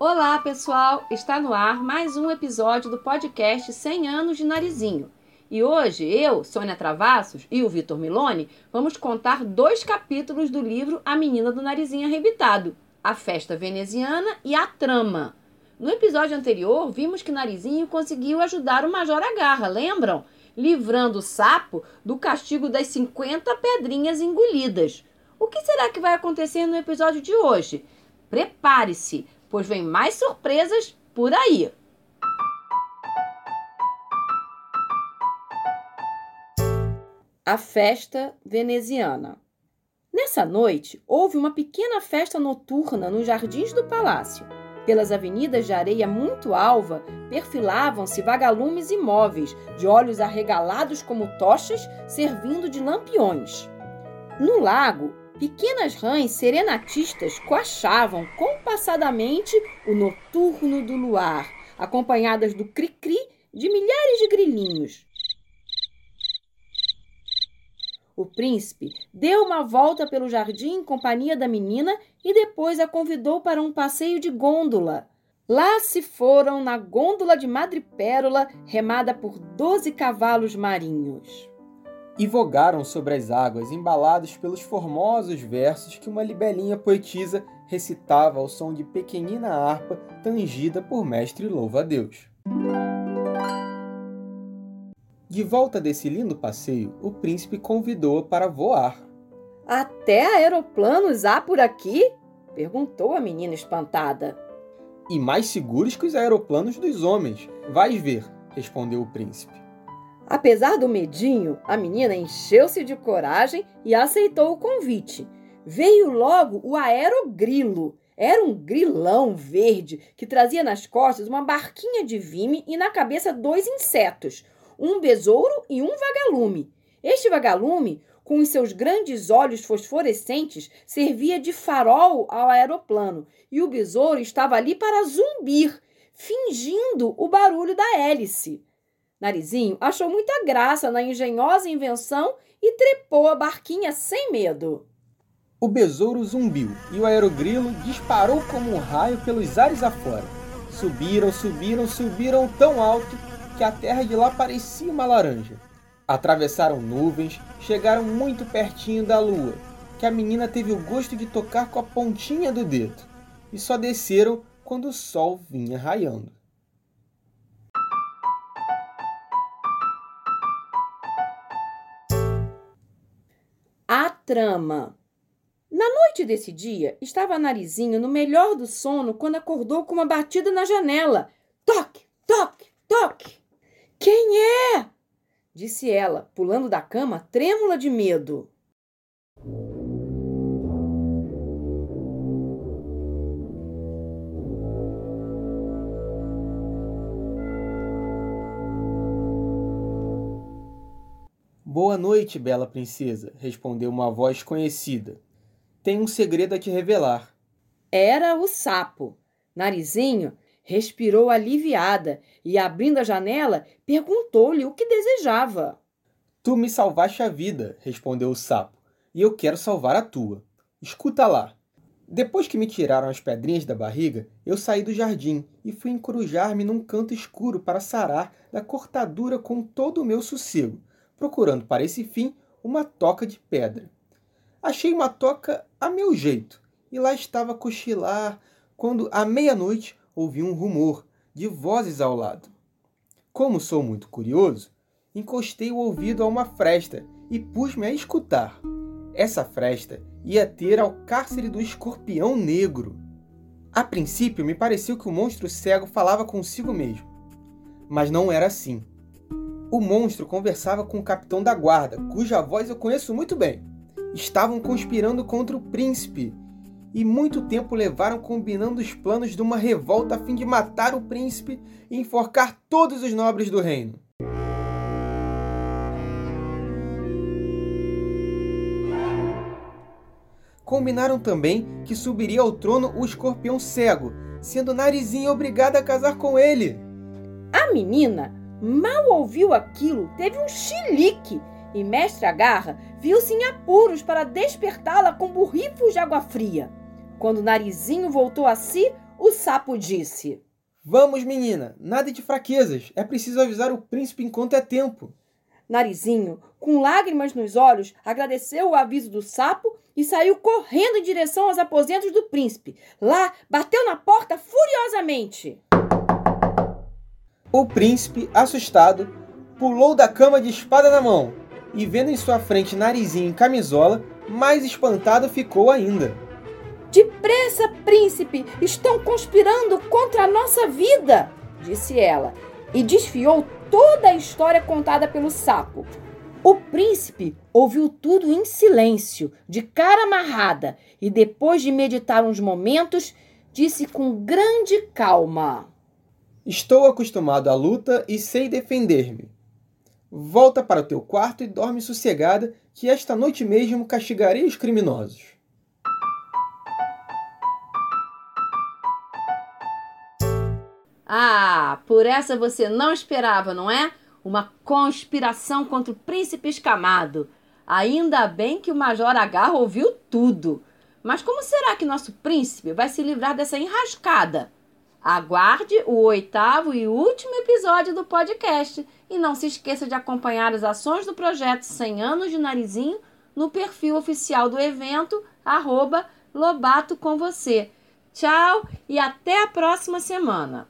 Olá, pessoal! Está no ar mais um episódio do podcast 100 anos de Narizinho. E hoje eu, Sônia Travassos e o Vitor Milone vamos contar dois capítulos do livro A Menina do Narizinho Arrebitado, A Festa Veneziana e A Trama. No episódio anterior, vimos que Narizinho conseguiu ajudar o Major Agarra, lembram? Livrando o sapo do castigo das 50 pedrinhas engolidas. O que será que vai acontecer no episódio de hoje? Prepare-se, pois vem mais surpresas por aí. A festa veneziana. Nessa noite, houve uma pequena festa noturna nos jardins do palácio. Pelas avenidas de areia muito alva, perfilavam-se vagalumes imóveis, de olhos arregalados como tochas, servindo de lampiões. No lago, Pequenas rãs serenatistas coachavam compassadamente o noturno do luar, acompanhadas do cri-cri de milhares de grilinhos. O príncipe deu uma volta pelo jardim em companhia da menina e depois a convidou para um passeio de gôndola. Lá se foram na gôndola de madrepérola, remada por doze cavalos marinhos e vogaram sobre as águas, embalados pelos formosos versos que uma libelinha poetisa recitava ao som de pequenina harpa tangida por mestre louva-a-Deus. De volta desse lindo passeio, o príncipe convidou-a para voar. Até aeroplanos há por aqui? perguntou a menina espantada. E mais seguros que os aeroplanos dos homens. Vais ver, respondeu o príncipe. Apesar do medinho, a menina encheu-se de coragem e aceitou o convite. Veio logo o aerogrilo. Era um grilão verde que trazia nas costas uma barquinha de vime e na cabeça dois insetos, um besouro e um vagalume. Este vagalume, com os seus grandes olhos fosforescentes, servia de farol ao aeroplano e o besouro estava ali para zumbir, fingindo o barulho da hélice. Narizinho achou muita graça na engenhosa invenção e trepou a barquinha sem medo. O besouro zumbiu e o aerogrilo disparou como um raio pelos ares afora. Subiram, subiram, subiram tão alto que a terra de lá parecia uma laranja. Atravessaram nuvens, chegaram muito pertinho da lua, que a menina teve o gosto de tocar com a pontinha do dedo, e só desceram quando o sol vinha raiando. Trama. Na noite desse dia, estava Narizinho no melhor do sono quando acordou com uma batida na janela. Toque, toque, toque. Quem é? disse ela, pulando da cama, trêmula de medo. Boa noite, bela princesa, respondeu uma voz conhecida. Tenho um segredo a te revelar. Era o sapo. Narizinho respirou aliviada e, abrindo a janela, perguntou-lhe o que desejava. Tu me salvaste a vida, respondeu o sapo, e eu quero salvar a tua. Escuta lá. Depois que me tiraram as pedrinhas da barriga, eu saí do jardim e fui encorujar-me num canto escuro para sarar da cortadura com todo o meu sossego procurando para esse fim uma toca de pedra. Achei uma toca a meu jeito, e lá estava a cochilar, quando à meia-noite ouvi um rumor de vozes ao lado. Como sou muito curioso, encostei o ouvido a uma fresta e pus-me a escutar. Essa fresta ia ter ao cárcere do escorpião negro. A princípio me pareceu que o monstro cego falava consigo mesmo. Mas não era assim. O monstro conversava com o capitão da guarda, cuja voz eu conheço muito bem. Estavam conspirando contra o príncipe e muito tempo levaram combinando os planos de uma revolta a fim de matar o príncipe e enforcar todos os nobres do reino. Combinaram também que subiria ao trono o escorpião cego, sendo Narizinho obrigada a casar com ele. A menina Mal ouviu aquilo, teve um chilique e Mestre Agarra viu-se em apuros para despertá-la com borrifos de água fria. Quando o narizinho voltou a si, o sapo disse: Vamos, menina, nada de fraquezas. É preciso avisar o príncipe enquanto é tempo. Narizinho, com lágrimas nos olhos, agradeceu o aviso do sapo e saiu correndo em direção aos aposentos do príncipe. Lá, bateu na porta furiosamente. O príncipe, assustado, pulou da cama de espada na mão e, vendo em sua frente Narizinho em camisola, mais espantado ficou ainda. Depressa, príncipe! Estão conspirando contra a nossa vida! disse ela, e desfiou toda a história contada pelo sapo. O príncipe ouviu tudo em silêncio, de cara amarrada, e depois de meditar uns momentos, disse com grande calma: Estou acostumado à luta e sei defender-me. Volta para o teu quarto e dorme sossegada, que esta noite mesmo castigarei os criminosos. Ah, por essa você não esperava, não é? Uma conspiração contra o príncipe escamado. Ainda bem que o Major H ouviu tudo. Mas como será que nosso príncipe vai se livrar dessa enrascada? Aguarde o oitavo e último episódio do podcast e não se esqueça de acompanhar as ações do projeto 100 anos de narizinho no perfil oficial do evento, arroba Lobato com você. Tchau e até a próxima semana!